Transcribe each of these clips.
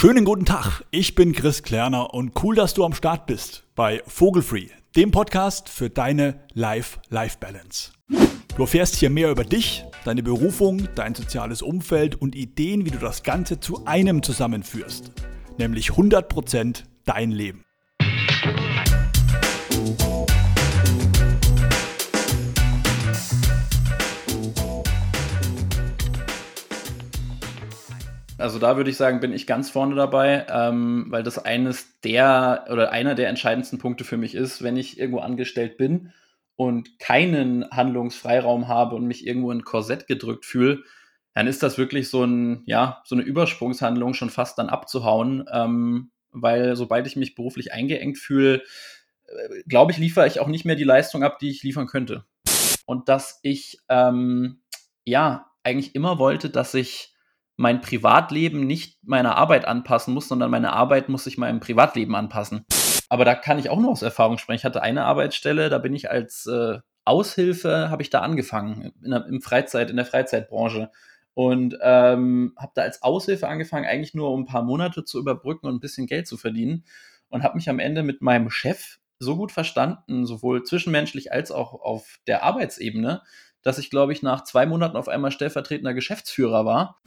Schönen guten Tag, ich bin Chris Klerner und cool, dass du am Start bist bei Vogelfree, dem Podcast für deine Life-Life-Balance. Du erfährst hier mehr über dich, deine Berufung, dein soziales Umfeld und Ideen, wie du das Ganze zu einem zusammenführst, nämlich 100% dein Leben. Also da würde ich sagen, bin ich ganz vorne dabei, ähm, weil das eines der oder einer der entscheidendsten Punkte für mich ist, wenn ich irgendwo angestellt bin und keinen Handlungsfreiraum habe und mich irgendwo in Korsett gedrückt fühle, dann ist das wirklich so ein, ja, so eine Übersprungshandlung schon fast dann abzuhauen, ähm, weil sobald ich mich beruflich eingeengt fühle, äh, glaube ich, liefere ich auch nicht mehr die Leistung ab, die ich liefern könnte. Und dass ich, ähm, ja, eigentlich immer wollte, dass ich mein Privatleben nicht meiner Arbeit anpassen muss, sondern meine Arbeit muss sich meinem Privatleben anpassen. Aber da kann ich auch nur aus Erfahrung sprechen. Ich hatte eine Arbeitsstelle, da bin ich als äh, Aushilfe, habe ich da angefangen, in der, im Freizeit, in der Freizeitbranche. Und ähm, habe da als Aushilfe angefangen, eigentlich nur um ein paar Monate zu überbrücken und ein bisschen Geld zu verdienen. Und habe mich am Ende mit meinem Chef so gut verstanden, sowohl zwischenmenschlich als auch auf der Arbeitsebene, dass ich, glaube ich, nach zwei Monaten auf einmal stellvertretender Geschäftsführer war.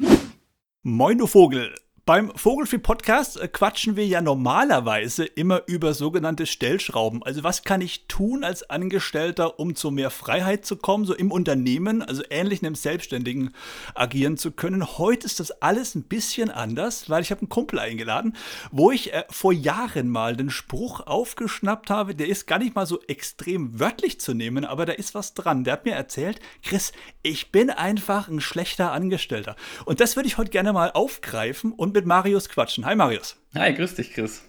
Moin, du Vogel. Beim Vogelfree Podcast äh, quatschen wir ja normalerweise immer über sogenannte Stellschrauben. Also was kann ich tun als Angestellter, um zu mehr Freiheit zu kommen, so im Unternehmen, also ähnlich einem Selbstständigen agieren zu können. Heute ist das alles ein bisschen anders, weil ich habe einen Kumpel eingeladen, wo ich äh, vor Jahren mal den Spruch aufgeschnappt habe, der ist gar nicht mal so extrem wörtlich zu nehmen, aber da ist was dran. Der hat mir erzählt, Chris, ich bin einfach ein schlechter Angestellter. Und das würde ich heute gerne mal aufgreifen und mit Marius quatschen. Hi Marius. Hi, grüß dich, Chris.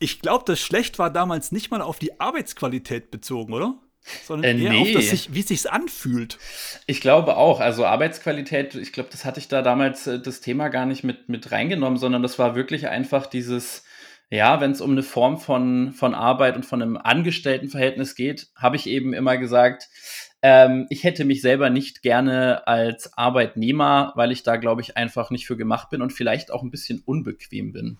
Ich glaube, das schlecht war damals nicht mal auf die Arbeitsqualität bezogen, oder? Sondern äh, eher nee. auf das, sich, wie es sich anfühlt. Ich glaube auch. Also Arbeitsqualität, ich glaube, das hatte ich da damals äh, das Thema gar nicht mit, mit reingenommen, sondern das war wirklich einfach dieses, ja, wenn es um eine Form von, von Arbeit und von einem Angestelltenverhältnis geht, habe ich eben immer gesagt, ähm, ich hätte mich selber nicht gerne als Arbeitnehmer, weil ich da, glaube ich, einfach nicht für gemacht bin und vielleicht auch ein bisschen unbequem bin.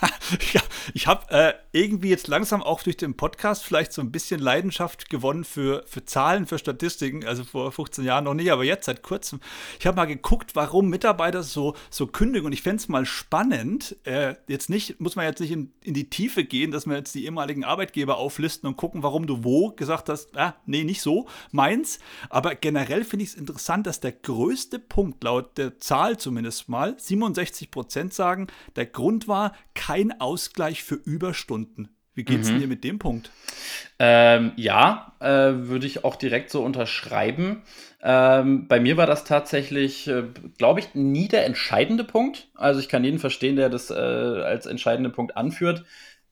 ja, ich habe äh, irgendwie jetzt langsam auch durch den Podcast vielleicht so ein bisschen Leidenschaft gewonnen für, für Zahlen, für Statistiken. Also vor 15 Jahren noch nicht, aber jetzt seit kurzem. Ich habe mal geguckt, warum Mitarbeiter so, so kündigen. Und ich fände es mal spannend. Äh, jetzt nicht, muss man jetzt nicht in, in die Tiefe gehen, dass wir jetzt die ehemaligen Arbeitgeber auflisten und gucken, warum du wo gesagt hast, ah, nee, nicht so, meins. Aber generell finde ich es interessant, dass der größte Punkt, laut der Zahl zumindest mal, 67 Prozent sagen, der Grund war, kein Ausgleich für Überstunden. Wie geht es mhm. dir mit dem Punkt? Ähm, ja, äh, würde ich auch direkt so unterschreiben. Ähm, bei mir war das tatsächlich, äh, glaube ich, nie der entscheidende Punkt. Also ich kann jeden verstehen, der das äh, als entscheidenden Punkt anführt.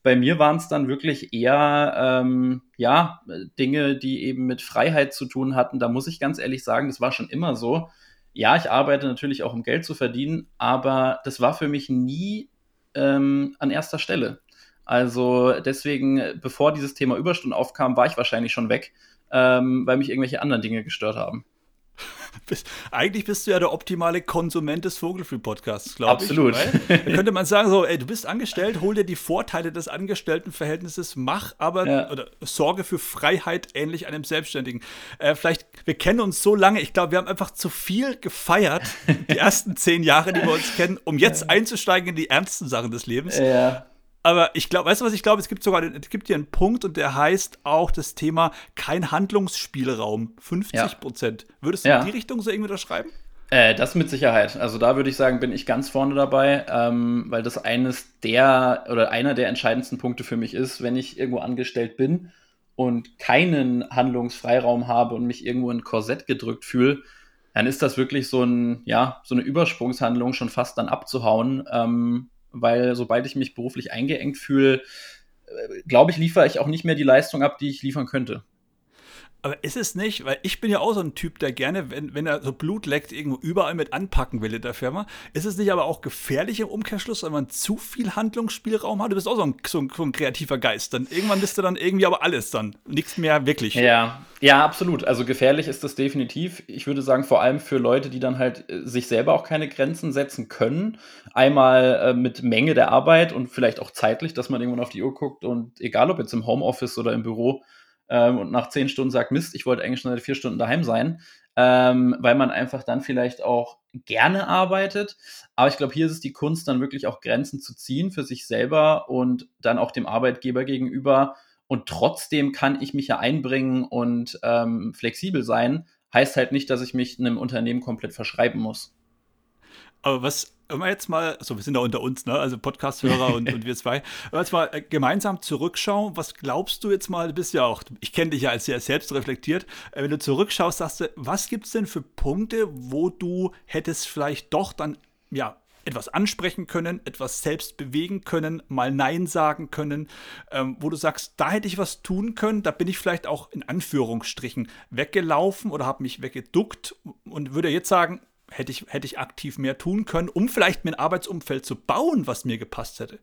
Bei mir waren es dann wirklich eher ähm, ja Dinge, die eben mit Freiheit zu tun hatten. Da muss ich ganz ehrlich sagen, das war schon immer so. Ja, ich arbeite natürlich auch, um Geld zu verdienen, aber das war für mich nie ähm, an erster Stelle. Also deswegen, bevor dieses Thema Überstunden aufkam, war ich wahrscheinlich schon weg, ähm, weil mich irgendwelche anderen Dinge gestört haben. Eigentlich bist du ja der optimale Konsument des Vogelfree-Podcasts, glaube ich. Absolut. Da könnte man sagen, so, ey, du bist angestellt, hol dir die Vorteile des Angestelltenverhältnisses, mach aber ja. oder sorge für Freiheit ähnlich einem Selbstständigen. Äh, vielleicht, wir kennen uns so lange, ich glaube, wir haben einfach zu viel gefeiert, die ersten zehn Jahre, die wir uns kennen, um jetzt einzusteigen in die ernsten Sachen des Lebens. Ja. Aber ich glaube, weißt du was ich glaube? Es gibt sogar, es gibt hier einen Punkt und der heißt auch das Thema kein Handlungsspielraum. 50 Prozent. Ja. Würdest du ja. in die Richtung so irgendwie unterschreiben? Äh, das mit Sicherheit. Also da würde ich sagen, bin ich ganz vorne dabei, ähm, weil das eines der oder einer der entscheidendsten Punkte für mich ist, wenn ich irgendwo angestellt bin und keinen Handlungsfreiraum habe und mich irgendwo in ein Korsett gedrückt fühle, dann ist das wirklich so ein, ja, so eine Übersprungshandlung schon fast dann abzuhauen. Ähm, weil sobald ich mich beruflich eingeengt fühle, äh, glaube ich, liefere ich auch nicht mehr die Leistung ab, die ich liefern könnte. Aber ist es nicht, weil ich bin ja auch so ein Typ, der gerne, wenn, wenn er so Blut leckt, irgendwo überall mit anpacken will in der Firma. Ist es nicht aber auch gefährlich im Umkehrschluss, wenn man zu viel Handlungsspielraum hat? Du bist auch so ein, so ein, so ein kreativer Geist. Dann irgendwann bist du dann irgendwie aber alles dann. Nichts mehr wirklich. Ja, ja, absolut. Also gefährlich ist das definitiv. Ich würde sagen, vor allem für Leute, die dann halt äh, sich selber auch keine Grenzen setzen können. Einmal äh, mit Menge der Arbeit und vielleicht auch zeitlich, dass man irgendwann auf die Uhr guckt und egal ob jetzt im Homeoffice oder im Büro, ähm, und nach zehn Stunden sagt, Mist, ich wollte eigentlich schon seit vier Stunden daheim sein, ähm, weil man einfach dann vielleicht auch gerne arbeitet. Aber ich glaube, hier ist es die Kunst, dann wirklich auch Grenzen zu ziehen für sich selber und dann auch dem Arbeitgeber gegenüber. Und trotzdem kann ich mich ja einbringen und ähm, flexibel sein. Heißt halt nicht, dass ich mich einem Unternehmen komplett verschreiben muss. Aber was, wenn wir jetzt mal, so wir sind da unter uns, ne? also Podcast-Hörer und, und wir zwei, wenn wir jetzt mal äh, gemeinsam zurückschauen, was glaubst du jetzt mal, du bist ja auch, ich kenne dich ja als sehr selbstreflektiert, äh, wenn du zurückschaust, sagst du, was gibt es denn für Punkte, wo du hättest vielleicht doch dann, ja, etwas ansprechen können, etwas selbst bewegen können, mal Nein sagen können, ähm, wo du sagst, da hätte ich was tun können, da bin ich vielleicht auch in Anführungsstrichen weggelaufen oder habe mich weggeduckt und würde jetzt sagen, hätte ich, hätte ich aktiv mehr tun können, um vielleicht mir ein Arbeitsumfeld zu bauen, was mir gepasst hätte?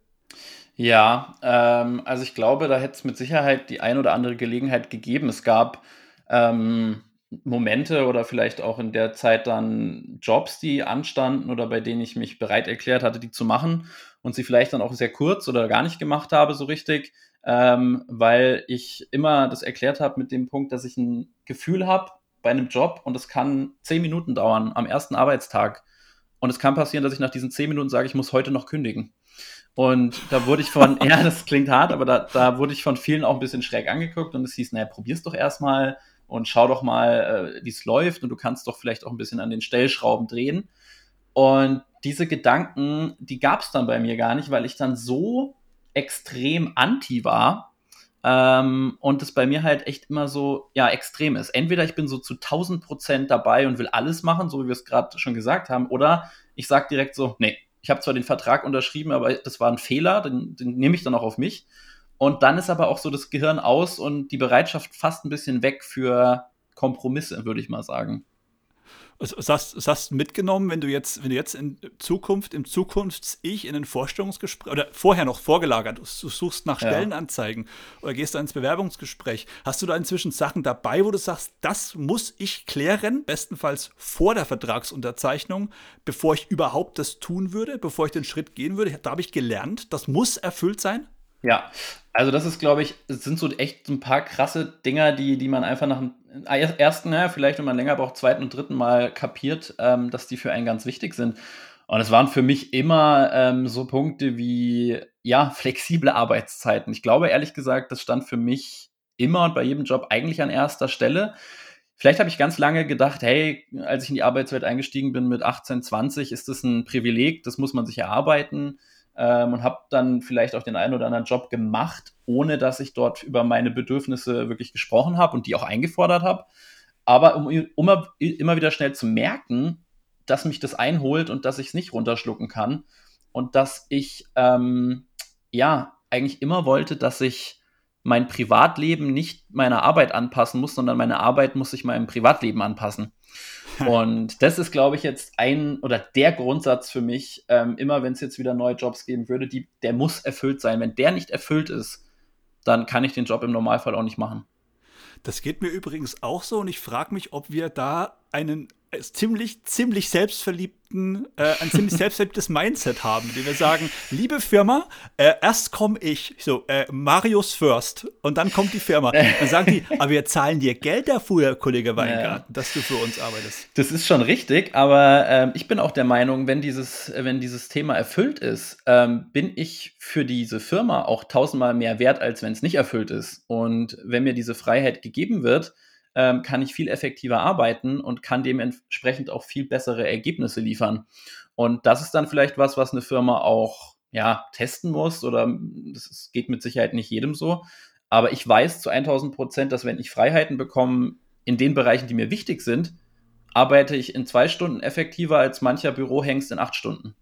Ja, ähm, also ich glaube, da hätte es mit Sicherheit die ein oder andere Gelegenheit gegeben. Es gab ähm, Momente oder vielleicht auch in der Zeit dann Jobs, die anstanden oder bei denen ich mich bereit erklärt hatte, die zu machen und sie vielleicht dann auch sehr kurz oder gar nicht gemacht habe, so richtig, ähm, weil ich immer das erklärt habe mit dem Punkt, dass ich ein Gefühl habe, bei einem Job und es kann zehn Minuten dauern am ersten Arbeitstag. Und es kann passieren, dass ich nach diesen zehn Minuten sage, ich muss heute noch kündigen. Und da wurde ich von, ja, das klingt hart, aber da, da wurde ich von vielen auch ein bisschen schräg angeguckt und es hieß, naja, probier's doch erstmal und schau doch mal, äh, wie es läuft und du kannst doch vielleicht auch ein bisschen an den Stellschrauben drehen. Und diese Gedanken, die gab es dann bei mir gar nicht, weil ich dann so extrem anti war, ähm, und es bei mir halt echt immer so, ja, extrem ist. Entweder ich bin so zu 1000 Prozent dabei und will alles machen, so wie wir es gerade schon gesagt haben, oder ich sage direkt so, nee, ich habe zwar den Vertrag unterschrieben, aber das war ein Fehler, den, den nehme ich dann auch auf mich. Und dann ist aber auch so das Gehirn aus und die Bereitschaft fast ein bisschen weg für Kompromisse, würde ich mal sagen. Was hast, hast mitgenommen, wenn du jetzt, wenn du jetzt in Zukunft, im Zukunfts-Ich in ein Vorstellungsgespräch oder vorher noch vorgelagert, du suchst nach Stellenanzeigen ja. oder gehst da ins Bewerbungsgespräch, hast du da inzwischen Sachen dabei, wo du sagst, das muss ich klären, bestenfalls vor der Vertragsunterzeichnung, bevor ich überhaupt das tun würde, bevor ich den Schritt gehen würde? Da habe ich gelernt, das muss erfüllt sein? Ja, also das ist, glaube ich, es sind so echt ein paar krasse Dinger, die, die man einfach nach dem ersten, ja, vielleicht wenn man länger braucht, zweiten und dritten Mal kapiert, ähm, dass die für einen ganz wichtig sind. Und es waren für mich immer ähm, so Punkte wie, ja, flexible Arbeitszeiten. Ich glaube, ehrlich gesagt, das stand für mich immer und bei jedem Job eigentlich an erster Stelle. Vielleicht habe ich ganz lange gedacht, hey, als ich in die Arbeitswelt eingestiegen bin mit 18, 20, ist das ein Privileg, das muss man sich erarbeiten ähm, und habe dann vielleicht auch den einen oder anderen Job gemacht, ohne dass ich dort über meine Bedürfnisse wirklich gesprochen habe und die auch eingefordert habe. Aber um, um immer wieder schnell zu merken, dass mich das einholt und dass ich es nicht runterschlucken kann und dass ich ähm, ja eigentlich immer wollte, dass ich mein Privatleben nicht meiner Arbeit anpassen muss, sondern meine Arbeit muss sich meinem Privatleben anpassen. Und das ist, glaube ich, jetzt ein oder der Grundsatz für mich, ähm, immer wenn es jetzt wieder neue Jobs geben würde, die, der muss erfüllt sein. Wenn der nicht erfüllt ist, dann kann ich den Job im Normalfall auch nicht machen. Das geht mir übrigens auch so und ich frage mich, ob wir da einen ziemlich, ziemlich selbstverliebten, äh, ein ziemlich selbstverliebtes Mindset haben, indem wir sagen, liebe Firma, äh, erst komme ich, so, äh, Marius first und dann kommt die Firma. Dann sagen die, aber wir zahlen dir Geld dafür, Kollege Weingarten, ja. dass du für uns arbeitest. Das ist schon richtig, aber ähm, ich bin auch der Meinung, wenn dieses, wenn dieses Thema erfüllt ist, ähm, bin ich für diese Firma auch tausendmal mehr wert, als wenn es nicht erfüllt ist. Und wenn mir diese Freiheit gegeben wird, ähm, kann ich viel effektiver arbeiten und kann dementsprechend auch viel bessere Ergebnisse liefern. Und das ist dann vielleicht was, was eine Firma auch ja, testen muss oder das geht mit Sicherheit nicht jedem so. Aber ich weiß zu 1000 Prozent, dass wenn ich Freiheiten bekomme in den Bereichen, die mir wichtig sind, arbeite ich in zwei Stunden effektiver als mancher Bürohengst in acht Stunden.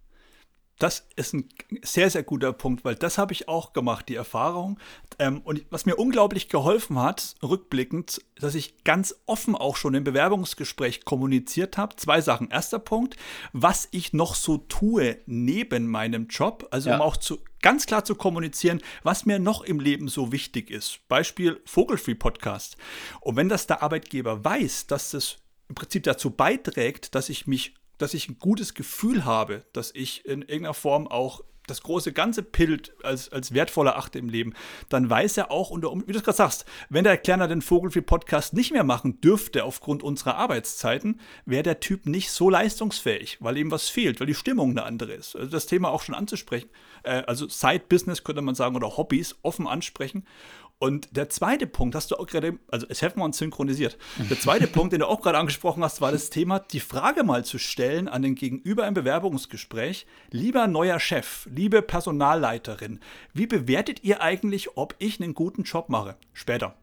Das ist ein sehr, sehr guter Punkt, weil das habe ich auch gemacht, die Erfahrung. Ähm, und was mir unglaublich geholfen hat, rückblickend, dass ich ganz offen auch schon im Bewerbungsgespräch kommuniziert habe. Zwei Sachen. Erster Punkt, was ich noch so tue neben meinem Job, also ja. um auch zu, ganz klar zu kommunizieren, was mir noch im Leben so wichtig ist. Beispiel Vogelfree Podcast. Und wenn das der Arbeitgeber weiß, dass das im Prinzip dazu beiträgt, dass ich mich dass ich ein gutes Gefühl habe, dass ich in irgendeiner Form auch das große ganze Bild als, als wertvoller achte im Leben, dann weiß er auch, unter, wie du es gerade sagst, wenn der Erklärer den Vogelfree-Podcast nicht mehr machen dürfte aufgrund unserer Arbeitszeiten, wäre der Typ nicht so leistungsfähig, weil ihm was fehlt, weil die Stimmung eine andere ist. Also das Thema auch schon anzusprechen, äh, also Side-Business könnte man sagen oder Hobbys offen ansprechen und der zweite Punkt, hast du auch gerade, also es hätten wir uns synchronisiert. Der zweite Punkt, den du auch gerade angesprochen hast, war das Thema, die Frage mal zu stellen an den Gegenüber im Bewerbungsgespräch, lieber neuer Chef, liebe Personalleiterin, wie bewertet ihr eigentlich, ob ich einen guten Job mache? Später.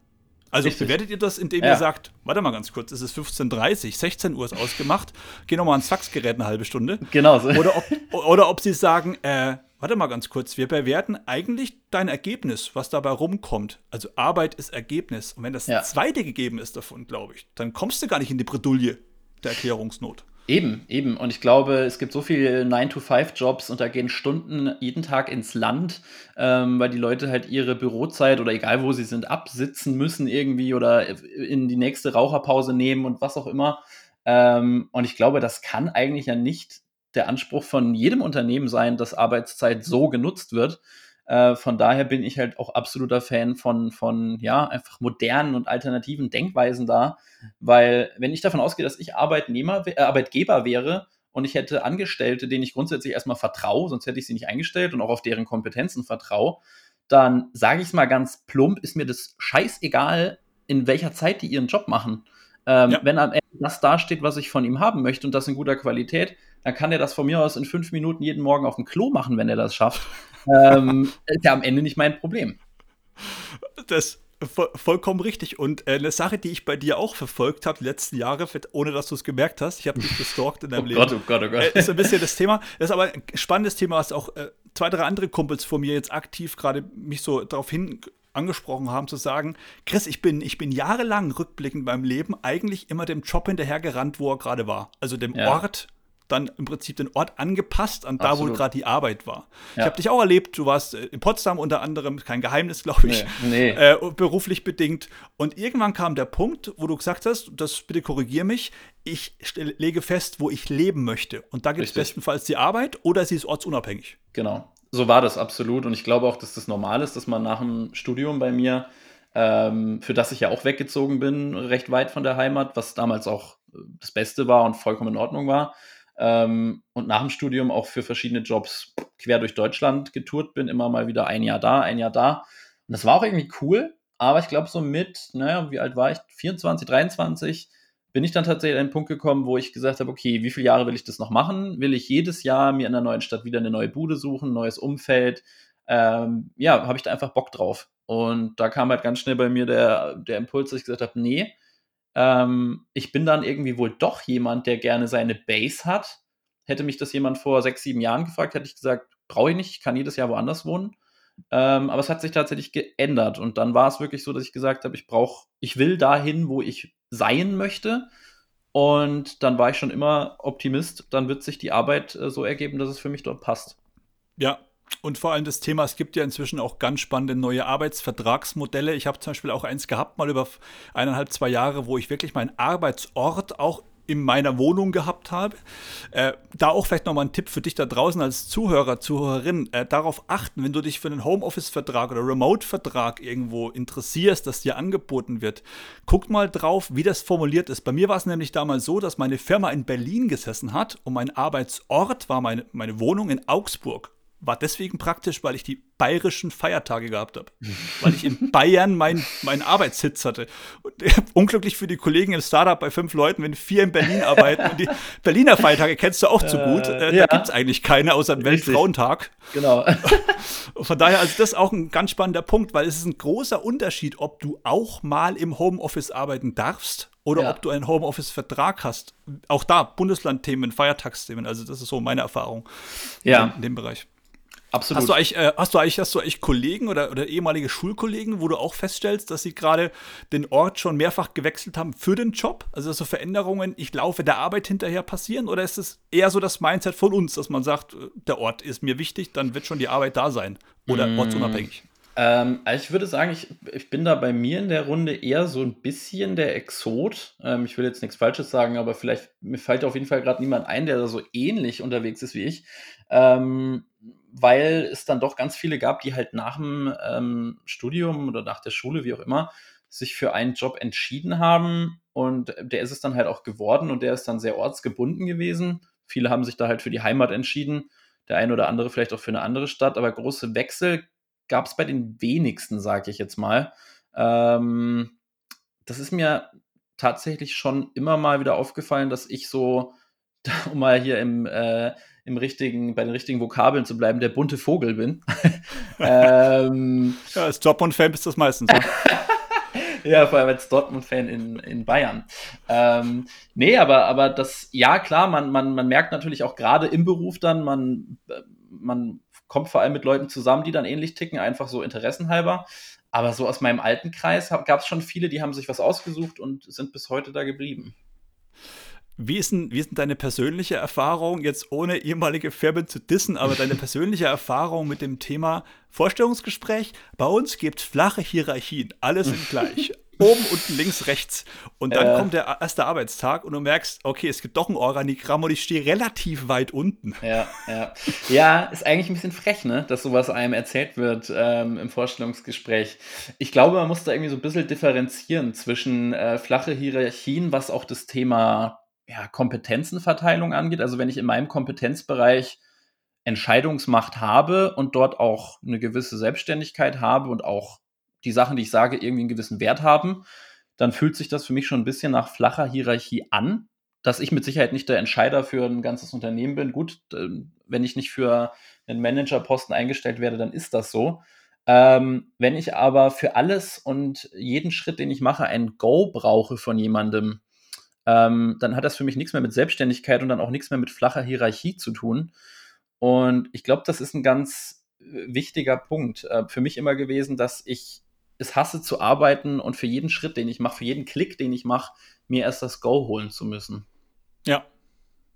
Also Richtig. bewertet ihr das, indem ja. ihr sagt, warte mal ganz kurz, es ist 15.30 Uhr, 16 Uhr ist ausgemacht, geh nochmal ans Faxgerät eine halbe Stunde. Genau so. Oder ob, oder ob sie sagen, äh, warte mal ganz kurz, wir bewerten eigentlich dein Ergebnis, was dabei rumkommt. Also Arbeit ist Ergebnis. Und wenn das ja. zweite gegeben ist davon, glaube ich, dann kommst du gar nicht in die Bredouille der Erklärungsnot. Eben, eben. Und ich glaube, es gibt so viele 9-to-5-Jobs und da gehen Stunden jeden Tag ins Land, ähm, weil die Leute halt ihre Bürozeit oder egal wo sie sind, absitzen müssen irgendwie oder in die nächste Raucherpause nehmen und was auch immer. Ähm, und ich glaube, das kann eigentlich ja nicht der Anspruch von jedem Unternehmen sein, dass Arbeitszeit so genutzt wird. Äh, von daher bin ich halt auch absoluter Fan von, von, ja, einfach modernen und alternativen Denkweisen da, weil wenn ich davon ausgehe, dass ich Arbeitnehmer, äh, Arbeitgeber wäre und ich hätte Angestellte, denen ich grundsätzlich erstmal vertraue, sonst hätte ich sie nicht eingestellt und auch auf deren Kompetenzen vertraue, dann sage ich es mal ganz plump, ist mir das scheißegal, in welcher Zeit die ihren Job machen. Ähm, ja. Wenn am Ende das dasteht, was ich von ihm haben möchte und das in guter Qualität, dann kann er das von mir aus in fünf Minuten jeden Morgen auf dem Klo machen, wenn er das schafft. ähm, ist ja am Ende nicht mein Problem. Das voll, vollkommen richtig. Und äh, eine Sache, die ich bei dir auch verfolgt habe, die letzten Jahre, ohne dass du es gemerkt hast, ich habe dich gestalkt in deinem oh Leben. Gott, oh Gott, oh Gott. Äh, ist ein bisschen das Thema. Das ist aber ein spannendes Thema, was auch äh, zwei, drei andere Kumpels von mir jetzt aktiv gerade mich so darauf hin angesprochen haben, zu sagen, Chris, ich bin, ich bin jahrelang rückblickend beim Leben eigentlich immer dem Job hinterhergerannt, wo er gerade war. Also dem ja. Ort, dann im Prinzip den Ort angepasst an da, wo gerade die Arbeit war. Ja. Ich habe dich auch erlebt, du warst äh, in Potsdam unter anderem, kein Geheimnis, glaube ich, nee, nee. Äh, beruflich bedingt. Und irgendwann kam der Punkt, wo du gesagt hast, das bitte korrigier mich, ich lege fest, wo ich leben möchte. Und da gibt es bestenfalls die Arbeit oder sie ist ortsunabhängig. Genau so war das absolut. Und ich glaube auch, dass das normal ist, dass man nach dem Studium bei mir, ähm, für das ich ja auch weggezogen bin, recht weit von der Heimat, was damals auch äh, das Beste war und vollkommen in Ordnung war. Ähm, und nach dem Studium auch für verschiedene Jobs quer durch Deutschland getourt bin, immer mal wieder ein Jahr da, ein Jahr da. Und das war auch irgendwie cool, aber ich glaube, so mit, naja, wie alt war ich? 24, 23, bin ich dann tatsächlich an den Punkt gekommen, wo ich gesagt habe, okay, wie viele Jahre will ich das noch machen? Will ich jedes Jahr mir in der neuen Stadt wieder eine neue Bude suchen, neues Umfeld? Ähm, ja, habe ich da einfach Bock drauf. Und da kam halt ganz schnell bei mir der, der Impuls, dass ich gesagt habe, nee, ähm, ich bin dann irgendwie wohl doch jemand, der gerne seine Base hat. Hätte mich das jemand vor sechs, sieben Jahren gefragt, hätte ich gesagt, brauche ich nicht, ich kann jedes Jahr woanders wohnen. Ähm, aber es hat sich tatsächlich geändert. Und dann war es wirklich so, dass ich gesagt habe, ich brauche, ich will dahin, wo ich sein möchte. Und dann war ich schon immer Optimist, dann wird sich die Arbeit äh, so ergeben, dass es für mich dort passt. Ja, und vor allem das Thema, es gibt ja inzwischen auch ganz spannende neue Arbeitsvertragsmodelle. Ich habe zum Beispiel auch eins gehabt, mal über eineinhalb, zwei Jahre, wo ich wirklich meinen Arbeitsort auch in meiner Wohnung gehabt habe. Äh, da auch vielleicht nochmal ein Tipp für dich da draußen als Zuhörer, Zuhörerin, äh, darauf achten, wenn du dich für einen Homeoffice-Vertrag oder Remote-Vertrag irgendwo interessierst, das dir angeboten wird, guck mal drauf, wie das formuliert ist. Bei mir war es nämlich damals so, dass meine Firma in Berlin gesessen hat und mein Arbeitsort war meine, meine Wohnung in Augsburg war deswegen praktisch, weil ich die bayerischen Feiertage gehabt habe. weil ich in Bayern meinen mein Arbeitssitz hatte. Und unglücklich für die Kollegen im Startup bei fünf Leuten, wenn vier in Berlin arbeiten. und die Berliner Feiertage kennst du auch zu gut. Äh, äh, ja. Da gibt es eigentlich keine außer dem Weltfrauentag. Genau. Von daher, also das ist auch ein ganz spannender Punkt, weil es ist ein großer Unterschied, ob du auch mal im Homeoffice arbeiten darfst oder ja. ob du einen Homeoffice-Vertrag hast. Auch da Bundeslandthemen, Feiertagsthemen. Also das ist so meine Erfahrung ja. in dem Bereich. Absolut. Hast du eigentlich, äh, hast du eigentlich, hast du eigentlich Kollegen oder, oder ehemalige Schulkollegen, wo du auch feststellst, dass sie gerade den Ort schon mehrfach gewechselt haben für den Job? Also dass so Veränderungen, ich laufe der Arbeit hinterher passieren? Oder ist es eher so das Mindset von uns, dass man sagt, äh, der Ort ist mir wichtig, dann wird schon die Arbeit da sein? Oder mm. ortsunabhängig? Ähm, also ich würde sagen, ich, ich bin da bei mir in der Runde eher so ein bisschen der Exot. Ähm, ich will jetzt nichts Falsches sagen, aber vielleicht, mir fällt auf jeden Fall gerade niemand ein, der da so ähnlich unterwegs ist wie ich. Ähm, weil es dann doch ganz viele gab, die halt nach dem ähm, Studium oder nach der Schule, wie auch immer, sich für einen Job entschieden haben und der ist es dann halt auch geworden und der ist dann sehr ortsgebunden gewesen. Viele haben sich da halt für die Heimat entschieden, der eine oder andere vielleicht auch für eine andere Stadt, aber große Wechsel gab es bei den wenigsten, sage ich jetzt mal. Ähm, das ist mir tatsächlich schon immer mal wieder aufgefallen, dass ich so, um mal hier im, äh, im richtigen, bei den richtigen Vokabeln zu bleiben, der bunte Vogel bin. ähm, ja, als Dortmund-Fan bist du das meistens. Ne? ja, vor allem als Dortmund-Fan in, in Bayern. Ähm, nee, aber, aber das, ja klar, man, man, man merkt natürlich auch gerade im Beruf dann, man, man kommt vor allem mit Leuten zusammen, die dann ähnlich ticken, einfach so interessenhalber. Aber so aus meinem alten Kreis gab es schon viele, die haben sich was ausgesucht und sind bis heute da geblieben. Wie ist, denn, wie ist denn deine persönliche Erfahrung, jetzt ohne ehemalige Firmen zu dissen, aber deine persönliche Erfahrung mit dem Thema Vorstellungsgespräch? Bei uns gibt es flache Hierarchien, alle sind gleich. Oben, unten, links, rechts. Und dann äh. kommt der erste Arbeitstag und du merkst, okay, es gibt doch ein Organigramm und ich stehe relativ weit unten. Ja, ja. Ja, ist eigentlich ein bisschen frech, ne, dass sowas einem erzählt wird ähm, im Vorstellungsgespräch. Ich glaube, man muss da irgendwie so ein bisschen differenzieren zwischen äh, flache Hierarchien, was auch das Thema ja, Kompetenzenverteilung angeht. Also wenn ich in meinem Kompetenzbereich Entscheidungsmacht habe und dort auch eine gewisse Selbstständigkeit habe und auch die Sachen, die ich sage, irgendwie einen gewissen Wert haben, dann fühlt sich das für mich schon ein bisschen nach flacher Hierarchie an. Dass ich mit Sicherheit nicht der Entscheider für ein ganzes Unternehmen bin. Gut, ähm, wenn ich nicht für einen Managerposten eingestellt werde, dann ist das so. Ähm, wenn ich aber für alles und jeden Schritt, den ich mache, ein Go brauche von jemandem, ähm, dann hat das für mich nichts mehr mit Selbstständigkeit und dann auch nichts mehr mit flacher Hierarchie zu tun. Und ich glaube, das ist ein ganz äh, wichtiger Punkt äh, für mich immer gewesen, dass ich es hasse zu arbeiten und für jeden Schritt, den ich mache, für jeden Klick, den ich mache, mir erst das Go holen zu müssen. Ja,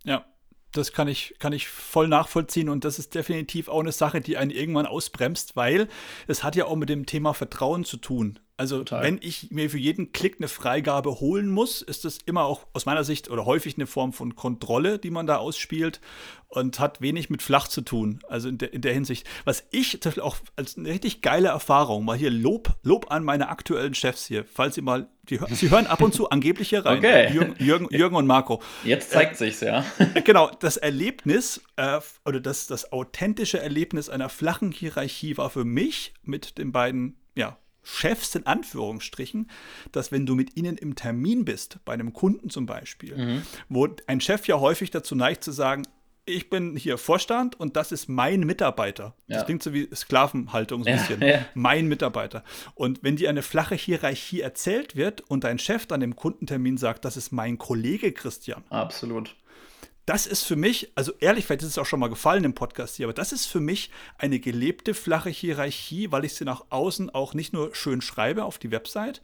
ja. Das kann ich, kann ich voll nachvollziehen und das ist definitiv auch eine Sache, die einen irgendwann ausbremst, weil es hat ja auch mit dem Thema Vertrauen zu tun. Also Total. wenn ich mir für jeden Klick eine Freigabe holen muss, ist das immer auch aus meiner Sicht oder häufig eine Form von Kontrolle, die man da ausspielt und hat wenig mit flach zu tun. Also in der, in der Hinsicht. Was ich zum Beispiel auch als eine richtig geile Erfahrung, mal hier Lob, Lob an meine aktuellen Chefs hier, falls Sie mal, die, Sie hören ab und zu angeblich hier rein. Okay. Jürgen, Jürgen, Jürgen und Marco. Jetzt zeigt äh, sich's, ja. Genau, das Erlebnis äh, oder das, das authentische Erlebnis einer flachen Hierarchie war für mich mit den beiden, ja, Chefs in Anführungsstrichen, dass wenn du mit ihnen im Termin bist, bei einem Kunden zum Beispiel, mhm. wo ein Chef ja häufig dazu neigt zu sagen, ich bin hier Vorstand und das ist mein Mitarbeiter. Ja. Das klingt so wie Sklavenhaltung so ein bisschen. Ja, ja. Mein Mitarbeiter. Und wenn dir eine flache Hierarchie erzählt wird und dein Chef dann im Kundentermin sagt, das ist mein Kollege Christian. Absolut das ist für mich, also ehrlich, vielleicht ist es auch schon mal gefallen im Podcast hier, aber das ist für mich eine gelebte flache Hierarchie, weil ich sie nach außen auch nicht nur schön schreibe auf die Website,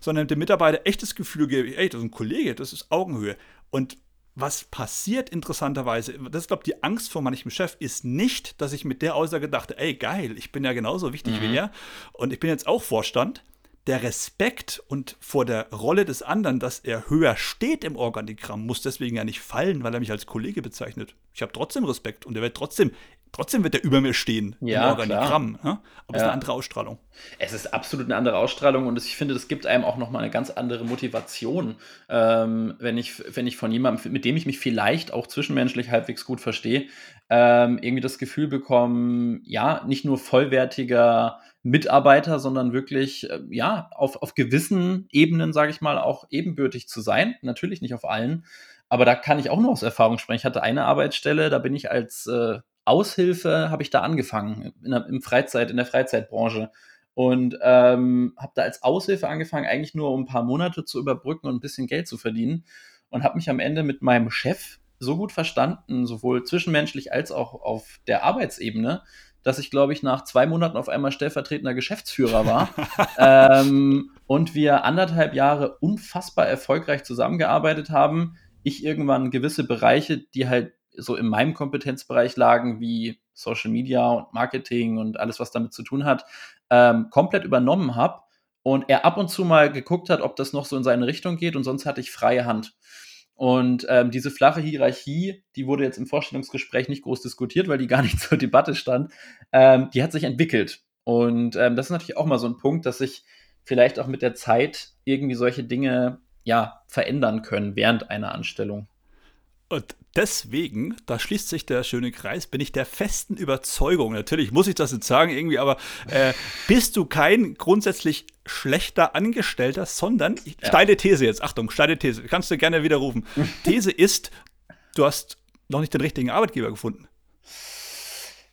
sondern dem Mitarbeiter echtes Gefühl gebe, ey, das ist ein Kollege, das ist Augenhöhe. Und was passiert interessanterweise, das ist, glaube ich, die Angst vor manchem Chef, ist nicht, dass ich mit der Aussage dachte, ey, geil, ich bin ja genauso wichtig mhm. wie er und ich bin jetzt auch Vorstand, der Respekt und vor der Rolle des anderen, dass er höher steht im Organigramm, muss deswegen ja nicht fallen, weil er mich als Kollege bezeichnet. Ich habe trotzdem Respekt und er wird trotzdem, trotzdem wird er über mir stehen ja, im Organigramm. Ja? Aber es ja. ist eine andere Ausstrahlung. Es ist absolut eine andere Ausstrahlung und ich finde, das gibt einem auch nochmal eine ganz andere Motivation, ähm, wenn, ich, wenn ich von jemandem, mit dem ich mich vielleicht auch zwischenmenschlich halbwegs gut verstehe, ähm, irgendwie das Gefühl bekomme, ja, nicht nur vollwertiger Mitarbeiter, sondern wirklich, äh, ja, auf, auf gewissen Ebenen, sage ich mal, auch ebenbürtig zu sein. Natürlich nicht auf allen, aber da kann ich auch nur aus Erfahrung sprechen. Ich hatte eine Arbeitsstelle, da bin ich als äh, Aushilfe, habe ich da angefangen, in der, im Freizeit, in der Freizeitbranche. und ähm, habe da als Aushilfe angefangen, eigentlich nur um ein paar Monate zu überbrücken und ein bisschen Geld zu verdienen und habe mich am Ende mit meinem Chef so gut verstanden, sowohl zwischenmenschlich als auch auf der Arbeitsebene, dass ich, glaube ich, nach zwei Monaten auf einmal stellvertretender Geschäftsführer war ähm, und wir anderthalb Jahre unfassbar erfolgreich zusammengearbeitet haben. Ich irgendwann gewisse Bereiche, die halt so in meinem Kompetenzbereich lagen, wie Social Media und Marketing und alles, was damit zu tun hat, ähm, komplett übernommen habe und er ab und zu mal geguckt hat, ob das noch so in seine Richtung geht und sonst hatte ich freie Hand. Und ähm, diese flache Hierarchie, die wurde jetzt im Vorstellungsgespräch nicht groß diskutiert, weil die gar nicht zur Debatte stand, ähm, die hat sich entwickelt. Und ähm, das ist natürlich auch mal so ein Punkt, dass sich vielleicht auch mit der Zeit irgendwie solche Dinge ja verändern können während einer Anstellung. Und deswegen, da schließt sich der schöne Kreis, bin ich der festen Überzeugung, natürlich muss ich das jetzt sagen irgendwie, aber äh, bist du kein grundsätzlich schlechter Angestellter, sondern, ja. steile These jetzt, Achtung, steile These, kannst du gerne widerrufen. These ist, du hast noch nicht den richtigen Arbeitgeber gefunden.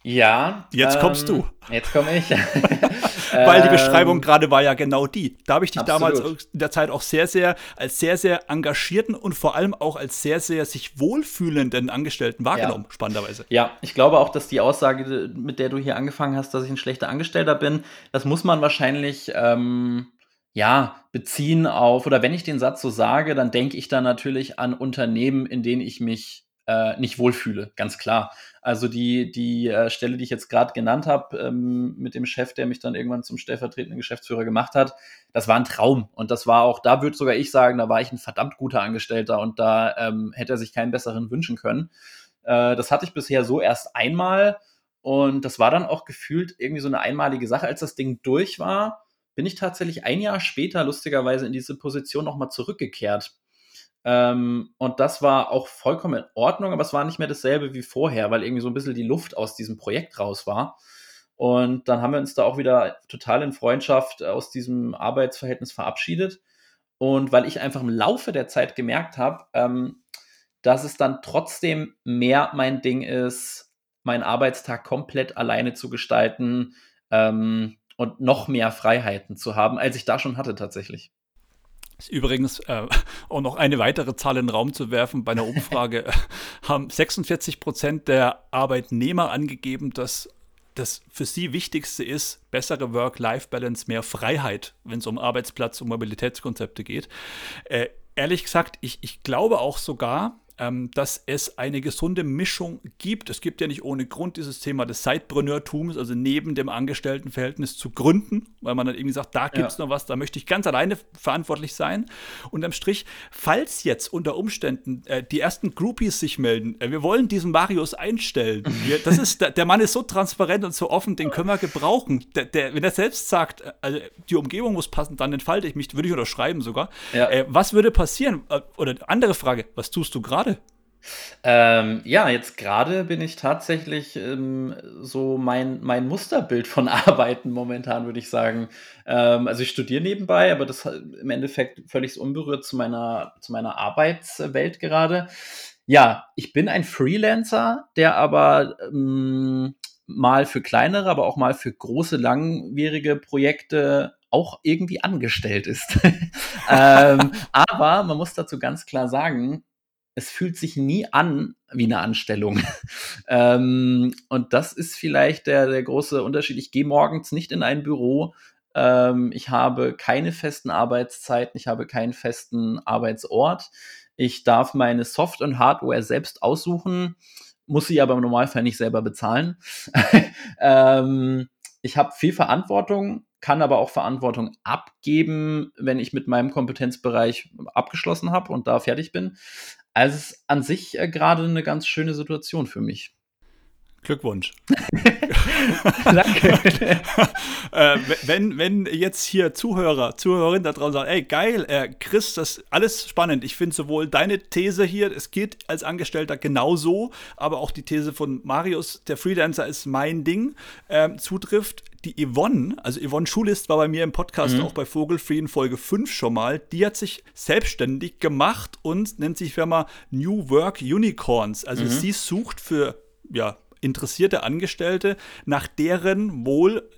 Ja. Jetzt ähm, kommst du. Jetzt komme ich. Weil die Beschreibung ähm, gerade war ja genau die. Da habe ich dich Absolut. damals in der Zeit auch sehr, sehr, als sehr, sehr engagierten und vor allem auch als sehr, sehr sich wohlfühlenden Angestellten wahrgenommen, ja. spannenderweise. Ja, ich glaube auch, dass die Aussage, mit der du hier angefangen hast, dass ich ein schlechter Angestellter bin, das muss man wahrscheinlich. Ähm ja, beziehen auf, oder wenn ich den Satz so sage, dann denke ich da natürlich an Unternehmen, in denen ich mich äh, nicht wohlfühle, ganz klar. Also die, die äh, Stelle, die ich jetzt gerade genannt habe, ähm, mit dem Chef, der mich dann irgendwann zum stellvertretenden Geschäftsführer gemacht hat, das war ein Traum. Und das war auch, da würde sogar ich sagen, da war ich ein verdammt guter Angestellter und da ähm, hätte er sich keinen besseren wünschen können. Äh, das hatte ich bisher so erst einmal und das war dann auch gefühlt irgendwie so eine einmalige Sache. Als das Ding durch war, bin ich tatsächlich ein Jahr später lustigerweise in diese Position nochmal zurückgekehrt. Ähm, und das war auch vollkommen in Ordnung, aber es war nicht mehr dasselbe wie vorher, weil irgendwie so ein bisschen die Luft aus diesem Projekt raus war. Und dann haben wir uns da auch wieder total in Freundschaft aus diesem Arbeitsverhältnis verabschiedet. Und weil ich einfach im Laufe der Zeit gemerkt habe, ähm, dass es dann trotzdem mehr mein Ding ist, meinen Arbeitstag komplett alleine zu gestalten ähm, und noch mehr Freiheiten zu haben, als ich da schon hatte tatsächlich. Ist übrigens äh, auch noch eine weitere Zahl in den Raum zu werfen. Bei einer Umfrage äh, haben 46 Prozent der Arbeitnehmer angegeben, dass das für sie Wichtigste ist, bessere Work-Life-Balance, mehr Freiheit, wenn es um Arbeitsplatz und Mobilitätskonzepte geht. Äh, ehrlich gesagt, ich, ich glaube auch sogar, ähm, dass es eine gesunde Mischung gibt. Es gibt ja nicht ohne Grund dieses Thema des Sidepreneurtums, also neben dem Angestelltenverhältnis zu gründen, weil man dann irgendwie sagt, da gibt es ja. noch was, da möchte ich ganz alleine verantwortlich sein. Und am Strich, falls jetzt unter Umständen äh, die ersten Groupies sich melden, äh, wir wollen diesen Marius einstellen. Wir, das ist, der, der, Mann ist so transparent und so offen, den können wir gebrauchen. Der, der, wenn er selbst sagt, äh, also die Umgebung muss passen, dann entfalte ich mich, würde ich unterschreiben sogar. Ja. Äh, was würde passieren? Äh, oder andere Frage, was tust du gerade? Ähm, ja, jetzt gerade bin ich tatsächlich ähm, so mein, mein Musterbild von Arbeiten momentan, würde ich sagen. Ähm, also ich studiere nebenbei, aber das im Endeffekt völlig unberührt zu meiner, zu meiner Arbeitswelt gerade. Ja, ich bin ein Freelancer, der aber ähm, mal für kleinere, aber auch mal für große, langwierige Projekte auch irgendwie angestellt ist. ähm, aber man muss dazu ganz klar sagen, es fühlt sich nie an wie eine Anstellung. ähm, und das ist vielleicht der, der große Unterschied. Ich gehe morgens nicht in ein Büro. Ähm, ich habe keine festen Arbeitszeiten. Ich habe keinen festen Arbeitsort. Ich darf meine Soft- und Hardware selbst aussuchen, muss sie aber im Normalfall nicht selber bezahlen. ähm, ich habe viel Verantwortung, kann aber auch Verantwortung abgeben, wenn ich mit meinem Kompetenzbereich abgeschlossen habe und da fertig bin. Also es ist an sich äh, gerade eine ganz schöne Situation für mich. Glückwunsch. Danke. äh, wenn, wenn jetzt hier Zuhörer, Zuhörerinnen da draußen sagen, ey, geil, äh, Chris, das ist alles spannend. Ich finde sowohl deine These hier, es geht als Angestellter genauso, aber auch die These von Marius, der Freelancer ist mein Ding, äh, zutrifft die Yvonne, also Yvonne Schulist war bei mir im Podcast mhm. auch bei Vogelfree in Folge 5 schon mal, die hat sich selbstständig gemacht und nennt sich Firma New Work Unicorns. Also mhm. sie sucht für ja, interessierte Angestellte nach deren wohl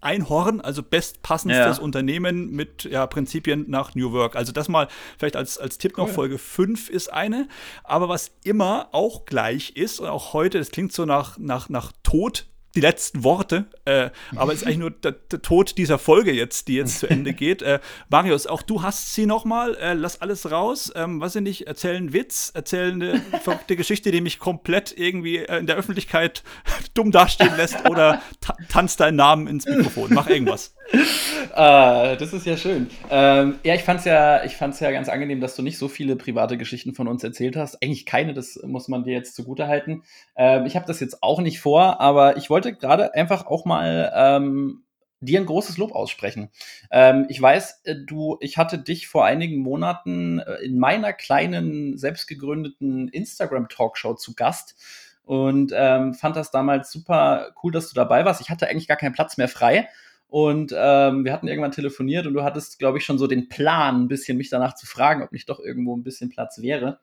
Einhorn, also bestpassendstes ja. Unternehmen mit ja, Prinzipien nach New Work. Also das mal vielleicht als, als Tipp cool. noch, Folge 5 ist eine. Aber was immer auch gleich ist, und auch heute, das klingt so nach, nach, nach Tod, die letzten Worte, äh, aber es ist eigentlich nur der, der, Tod dieser Folge jetzt, die jetzt zu Ende geht. Äh, Marius, auch du hast sie noch mal. Äh, lass alles raus. Ähm, was sie nicht, erzählen einen Witz, erzählen eine verrückte Geschichte, die mich komplett irgendwie äh, in der Öffentlichkeit dumm dastehen lässt oder ta tanzt deinen Namen ins Mikrofon. Mach irgendwas. Ah, das ist ja schön. Ähm, ja, ich fand's ja, ja ganz angenehm, dass du nicht so viele private Geschichten von uns erzählt hast. Eigentlich keine, das muss man dir jetzt zugute halten. Ähm, ich habe das jetzt auch nicht vor, aber ich wollte gerade einfach auch mal ähm, dir ein großes Lob aussprechen. Ähm, ich weiß, äh, du, ich hatte dich vor einigen Monaten äh, in meiner kleinen, selbstgegründeten Instagram-Talkshow zu Gast und ähm, fand das damals super cool, dass du dabei warst. Ich hatte eigentlich gar keinen Platz mehr frei und ähm, wir hatten irgendwann telefoniert und du hattest, glaube ich, schon so den Plan, ein bisschen mich danach zu fragen, ob nicht doch irgendwo ein bisschen Platz wäre.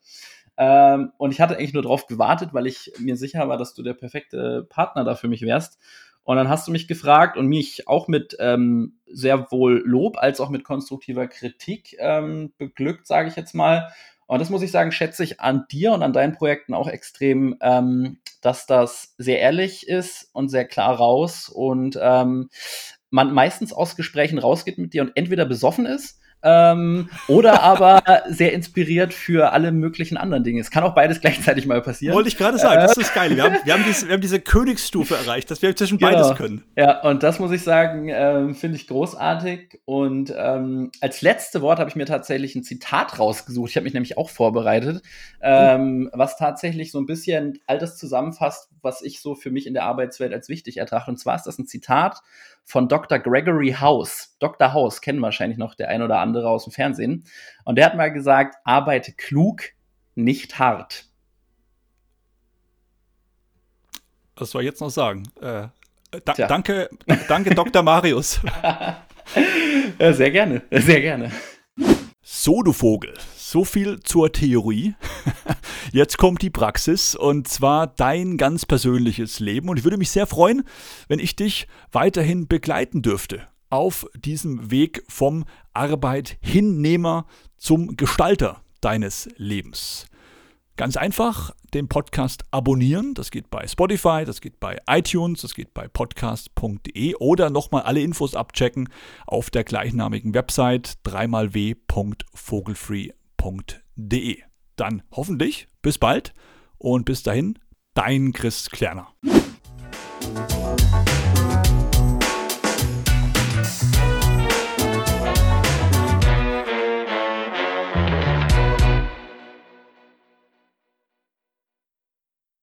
Ähm, und ich hatte eigentlich nur darauf gewartet, weil ich mir sicher war, dass du der perfekte Partner da für mich wärst. Und dann hast du mich gefragt und mich auch mit ähm, sehr wohl Lob als auch mit konstruktiver Kritik ähm, beglückt, sage ich jetzt mal. Und das muss ich sagen, schätze ich an dir und an deinen Projekten auch extrem, ähm, dass das sehr ehrlich ist und sehr klar raus und ähm, man meistens aus Gesprächen rausgeht mit dir und entweder besoffen ist ähm, oder aber sehr inspiriert für alle möglichen anderen Dinge. Es kann auch beides gleichzeitig mal passieren. Wollte ich gerade sagen, äh, das ist geil. Wir haben, wir, haben diese, wir haben diese Königsstufe erreicht, dass wir zwischen genau. beides können. Ja, und das muss ich sagen, äh, finde ich großartig. Und ähm, als letzte Wort habe ich mir tatsächlich ein Zitat rausgesucht. Ich habe mich nämlich auch vorbereitet, ähm, mhm. was tatsächlich so ein bisschen all das zusammenfasst, was ich so für mich in der Arbeitswelt als wichtig ertrachte. Und zwar ist das ein Zitat von Dr. Gregory House. Dr. House kennen wahrscheinlich noch der ein oder andere aus dem Fernsehen. Und der hat mal gesagt, arbeite klug, nicht hart. Was soll ich jetzt noch sagen? Äh, da, danke, danke Dr. Marius. ja, sehr gerne, sehr gerne. So, du Vogel, so viel zur Theorie. Jetzt kommt die Praxis und zwar dein ganz persönliches Leben. Und ich würde mich sehr freuen, wenn ich dich weiterhin begleiten dürfte auf diesem Weg vom Arbeithinnehmer zum Gestalter deines Lebens. Ganz einfach den Podcast abonnieren. Das geht bei Spotify, das geht bei iTunes, das geht bei podcast.de oder nochmal alle Infos abchecken auf der gleichnamigen Website dreimalw.vogelfree.de. Dann hoffentlich bis bald und bis dahin, dein Chris Klerner.